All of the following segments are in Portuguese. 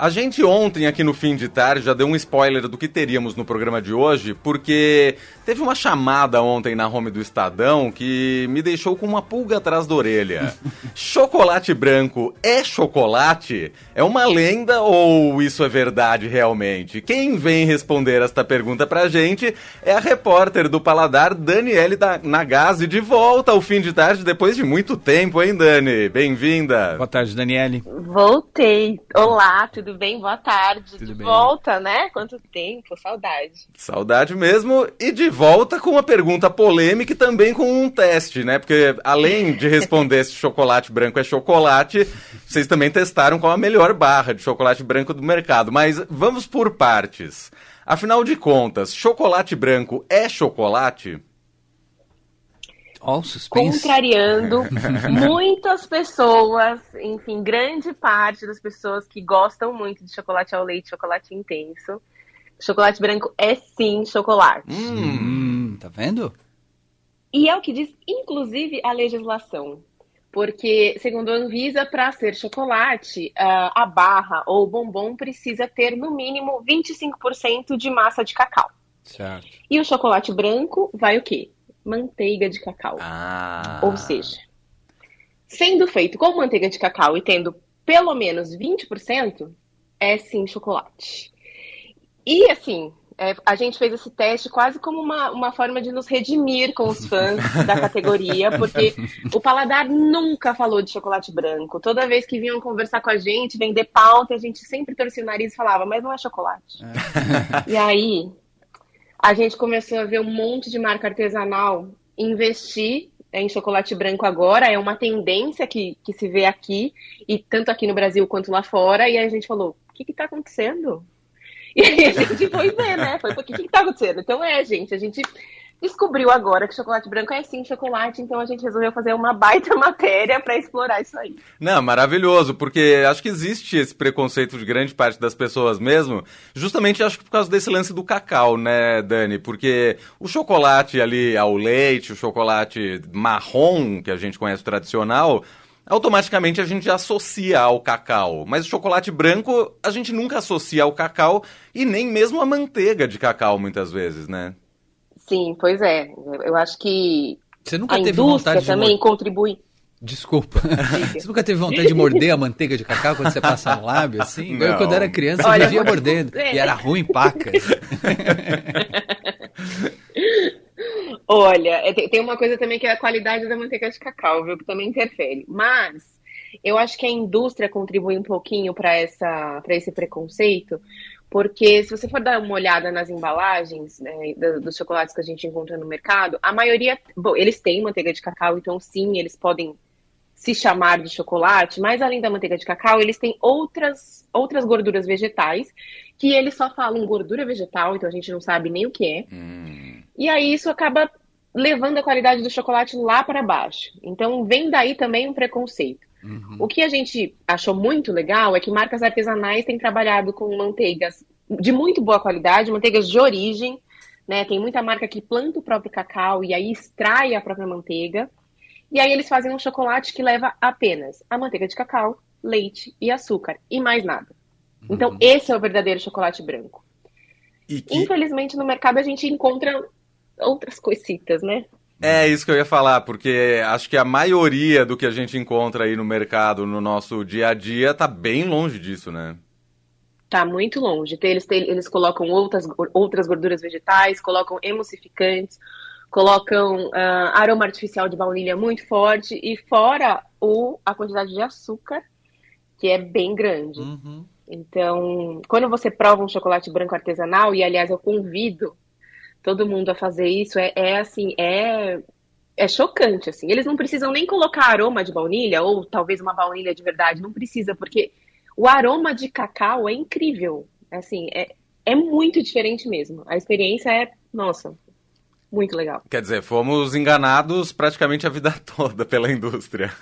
A gente ontem aqui no fim de tarde já deu um spoiler do que teríamos no programa de hoje, porque teve uma chamada ontem na home do Estadão que me deixou com uma pulga atrás da orelha. chocolate branco é chocolate? É uma lenda ou isso é verdade realmente? Quem vem responder esta pergunta pra gente é a repórter do Paladar, Daniele Nagase, de volta ao fim de tarde depois de muito tempo, hein, Dani? Bem-vinda. Boa tarde, Daniele. Voltei. Olá, tudo tudo bem? Boa tarde. Tudo de bem. volta, né? Quanto tempo, saudade. Saudade mesmo. E de volta com uma pergunta polêmica e também com um teste, né? Porque além de responder se chocolate branco é chocolate, vocês também testaram qual a melhor barra de chocolate branco do mercado. Mas vamos por partes. Afinal de contas, chocolate branco é chocolate? Oh, contrariando muitas pessoas, enfim, grande parte das pessoas que gostam muito de chocolate ao leite, chocolate intenso. Chocolate branco é sim chocolate. Hum, tá vendo? E é o que diz, inclusive, a legislação. Porque, segundo a Anvisa, para ser chocolate, a barra ou o bombom precisa ter, no mínimo, 25% de massa de cacau. Certo. E o chocolate branco vai o quê? Manteiga de cacau. Ah. Ou seja, sendo feito com manteiga de cacau e tendo pelo menos 20%, é sim chocolate. E assim, é, a gente fez esse teste quase como uma, uma forma de nos redimir com os fãs da categoria, porque o paladar nunca falou de chocolate branco. Toda vez que vinham conversar com a gente, vender pauta, a gente sempre torcia o nariz e falava, mas não é chocolate. É. E aí, a gente começou a ver um monte de marca artesanal investir em chocolate branco agora, é uma tendência que, que se vê aqui, e tanto aqui no Brasil quanto lá fora, e a gente falou, o que está acontecendo? E a gente foi ver, né? Foi, o que está acontecendo? Então é, gente, a gente descobriu agora que chocolate branco é sim chocolate, então a gente resolveu fazer uma baita matéria para explorar isso aí. Não, maravilhoso, porque acho que existe esse preconceito de grande parte das pessoas mesmo, justamente acho que por causa desse lance do cacau, né, Dani? Porque o chocolate ali ao leite, o chocolate marrom, que a gente conhece tradicional, automaticamente a gente associa ao cacau. Mas o chocolate branco a gente nunca associa ao cacau e nem mesmo a manteiga de cacau muitas vezes, né? Sim, pois é. Eu acho que Você nunca a teve vontade também de... contribui. Desculpa. Você nunca teve vontade de morder a manteiga de cacau quando você passa no lábio, assim? Não. Eu, quando era criança, Olha, eu vivia mordendo. É. E era ruim, paca. Olha, é, tem uma coisa também que é a qualidade da manteiga de cacau, viu? Que também interfere. Mas eu acho que a indústria contribui um pouquinho para esse preconceito, porque se você for dar uma olhada nas embalagens né, dos chocolates que a gente encontra no mercado, a maioria, bom, eles têm manteiga de cacau, então sim, eles podem se chamar de chocolate, mas além da manteiga de cacau, eles têm outras, outras gorduras vegetais, que eles só falam gordura vegetal, então a gente não sabe nem o que é. Hum. E aí isso acaba levando a qualidade do chocolate lá para baixo. Então vem daí também um preconceito. Uhum. O que a gente achou muito legal é que marcas artesanais têm trabalhado com manteigas de muito boa qualidade, manteigas de origem, né? Tem muita marca que planta o próprio cacau e aí extrai a própria manteiga. E aí eles fazem um chocolate que leva apenas a manteiga de cacau, leite e açúcar e mais nada. Então, uhum. esse é o verdadeiro chocolate branco. Que... Infelizmente, no mercado a gente encontra outras coisitas, né? É isso que eu ia falar, porque acho que a maioria do que a gente encontra aí no mercado, no nosso dia a dia, tá bem longe disso, né? Tá muito longe. Eles, eles colocam outras, outras gorduras vegetais, colocam emulsificantes, colocam uh, aroma artificial de baunilha muito forte e fora o, a quantidade de açúcar, que é bem grande. Uhum. Então, quando você prova um chocolate branco artesanal, e aliás eu convido todo mundo a fazer isso, é, é assim, é, é chocante, assim. Eles não precisam nem colocar aroma de baunilha, ou talvez uma baunilha de verdade, não precisa, porque o aroma de cacau é incrível. Assim, é, é muito diferente mesmo. A experiência é, nossa, muito legal. Quer dizer, fomos enganados praticamente a vida toda pela indústria.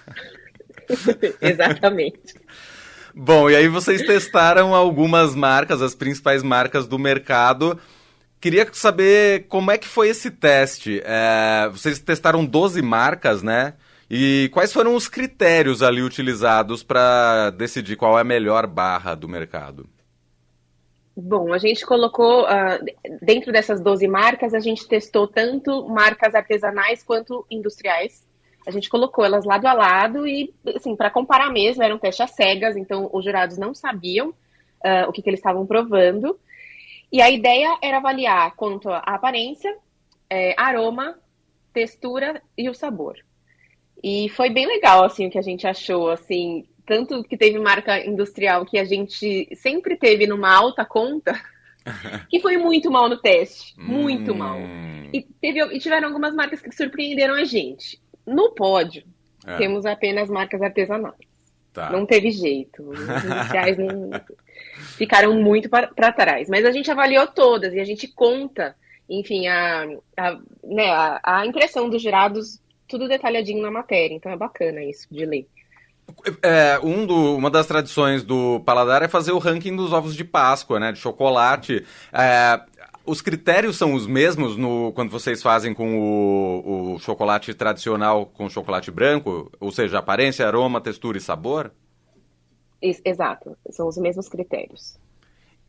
Exatamente. Bom, e aí vocês testaram algumas marcas, as principais marcas do mercado. Queria saber como é que foi esse teste. É, vocês testaram 12 marcas, né? E quais foram os critérios ali utilizados para decidir qual é a melhor barra do mercado? Bom, a gente colocou, uh, dentro dessas 12 marcas, a gente testou tanto marcas artesanais quanto industriais. A gente colocou elas lado a lado e, assim, para comparar mesmo, era um teste às cegas, então os jurados não sabiam uh, o que, que eles estavam provando. E a ideia era avaliar quanto a aparência, é, aroma, textura e o sabor. E foi bem legal, assim, o que a gente achou, assim, tanto que teve marca industrial que a gente sempre teve numa alta conta, que foi muito mal no teste. Muito hum. mal. E, teve, e tiveram algumas marcas que surpreenderam a gente. No pódio, é. temos apenas marcas artesanais. Tá. Não teve jeito. Os industriais não... ficaram muito para trás. Mas a gente avaliou todas e a gente conta, enfim, a, a, né, a, a impressão dos jurados, tudo detalhadinho na matéria. Então é bacana isso de ler. É, um do, uma das tradições do paladar é fazer o ranking dos ovos de Páscoa, né? De chocolate. É, os critérios são os mesmos no, quando vocês fazem com o, o chocolate tradicional com chocolate branco? Ou seja, aparência, aroma, textura e sabor? Exato, são os mesmos critérios.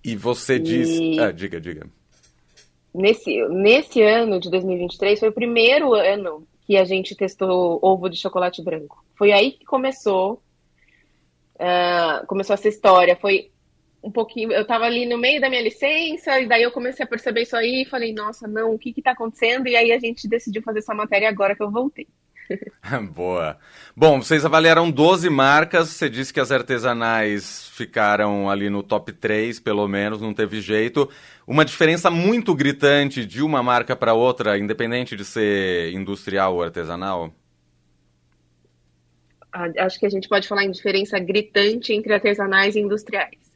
E você e... diz. Ah, diga, diga. Nesse, nesse ano de 2023 foi o primeiro ano que a gente testou ovo de chocolate branco. Foi aí que começou, uh, começou essa história. Foi um pouquinho, eu estava ali no meio da minha licença, e daí eu comecei a perceber isso aí, e falei, nossa, não, o que está acontecendo? E aí a gente decidiu fazer essa matéria agora que eu voltei. Boa. Bom, vocês avaliaram 12 marcas, você disse que as artesanais ficaram ali no top 3, pelo menos, não teve jeito. Uma diferença muito gritante de uma marca para outra, independente de ser industrial ou artesanal? Acho que a gente pode falar em diferença gritante entre artesanais e industriais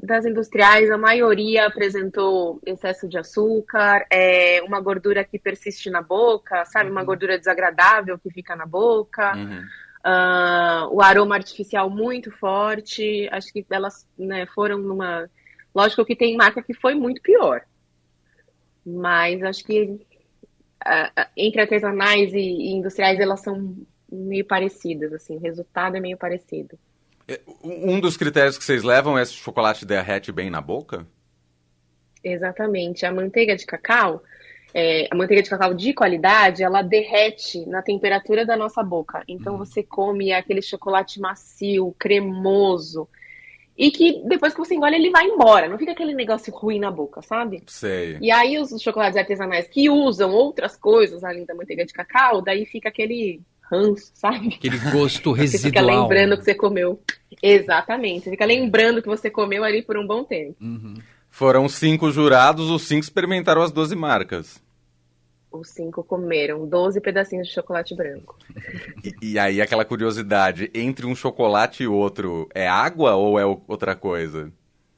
das industriais, a maioria apresentou excesso de açúcar, é, uma gordura que persiste na boca, sabe? Uhum. Uma gordura desagradável que fica na boca. Uhum. Uh, o aroma artificial muito forte. Acho que elas né, foram numa. Lógico que tem marca que foi muito pior. Mas acho que uh, entre artesanais e, e industriais elas são meio parecidas, assim, o resultado é meio parecido. É, um dos critérios que vocês levam é se o chocolate derrete bem na boca? Exatamente. A manteiga de cacau, é, a manteiga de cacau de qualidade, ela derrete na temperatura da nossa boca. Então hum. você come aquele chocolate macio, cremoso. E que depois que você engole, ele vai embora. Não fica aquele negócio ruim na boca, sabe? Sei. E aí os chocolates artesanais que usam outras coisas além da manteiga de cacau, daí fica aquele ranço, sabe? Aquele gosto residual. Você fica lembrando que você comeu. Exatamente. Você fica lembrando que você comeu ali por um bom tempo. Uhum. Foram cinco jurados, os cinco experimentaram as 12 marcas. Os cinco comeram 12 pedacinhos de chocolate branco. E, e, aí, aquela curiosidade: entre um chocolate e outro, é água ou é outra coisa?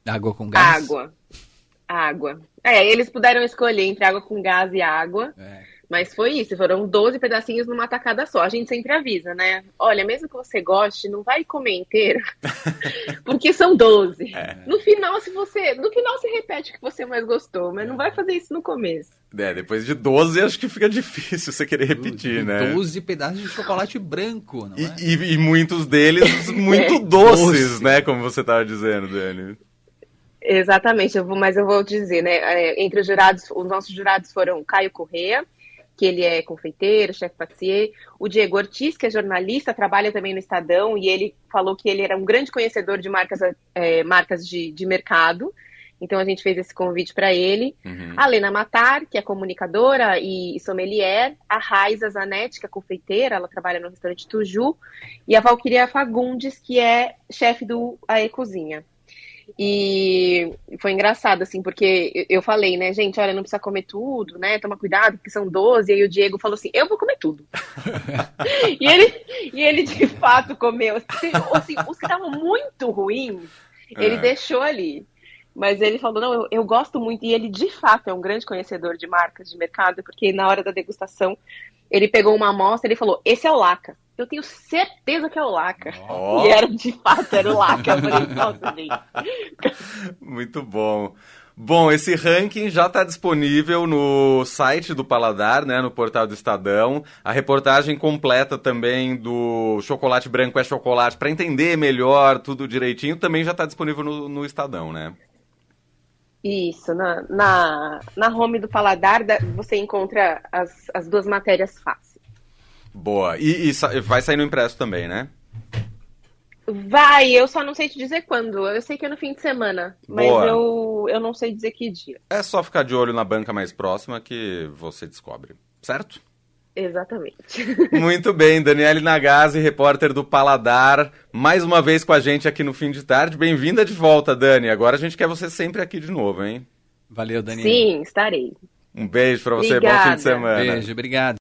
Água com gás? Água. Água. É, eles puderam escolher entre água com gás e água. É. Mas foi isso, foram 12 pedacinhos numa tacada só. A gente sempre avisa, né? Olha, mesmo que você goste, não vai comer inteiro, porque são 12. É. No final, se você. No final você repete o que você mais gostou, mas não vai fazer isso no começo. É, depois de 12 acho que fica difícil você querer repetir, né? 12 pedaços de chocolate branco, não é? E, e, e muitos deles muito é. doces, né? Como você estava dizendo, Dani. Exatamente, eu vou, mas eu vou dizer, né? É, entre os jurados, os nossos jurados foram Caio Correa, que ele é confeiteiro, chefe patissier. O Diego Ortiz, que é jornalista, trabalha também no Estadão, e ele falou que ele era um grande conhecedor de marcas, é, marcas de, de mercado. Então a gente fez esse convite para ele. Uhum. A Lena Matar, que é comunicadora e sommelier. A Raiza Zanetti, que é confeiteira, ela trabalha no restaurante Tuju. E a Valquíria Fagundes, que é chefe do Ae Cozinha. E foi engraçado, assim, porque eu falei, né, gente, olha, não precisa comer tudo, né? Toma cuidado, porque são 12. E aí o Diego falou assim: eu vou comer tudo. e, ele, e ele, de fato, comeu. Assim, assim os que estavam muito ruins, ele é. deixou ali. Mas ele falou: não, eu, eu, gosto muito. E ele, de fato, é um grande conhecedor de marcas de mercado, porque na hora da degustação, ele pegou uma amostra e ele falou: esse é o Laca eu tenho certeza que é o Laca. Oh. E era, de fato, era o Laca. Eu falei, nossa, gente. Muito bom. Bom, esse ranking já está disponível no site do Paladar, né, no portal do Estadão. A reportagem completa também do chocolate branco é chocolate, para entender melhor tudo direitinho, também já está disponível no, no, Estadão, né? Isso, na, na, na home do Paladar você encontra as, as duas matérias fáceis. Boa. E, e vai sair no impresso também, né? Vai, eu só não sei te dizer quando. Eu sei que é no fim de semana, mas eu, eu não sei dizer que dia. É só ficar de olho na banca mais próxima que você descobre, certo? Exatamente. Muito bem, Daniele Nagase, repórter do Paladar, mais uma vez com a gente aqui no fim de tarde. Bem-vinda de volta, Dani. Agora a gente quer você sempre aqui de novo, hein? Valeu, Daniele. Sim, estarei. Um beijo para você, Obrigada. bom fim de semana. Beijo, obrigado.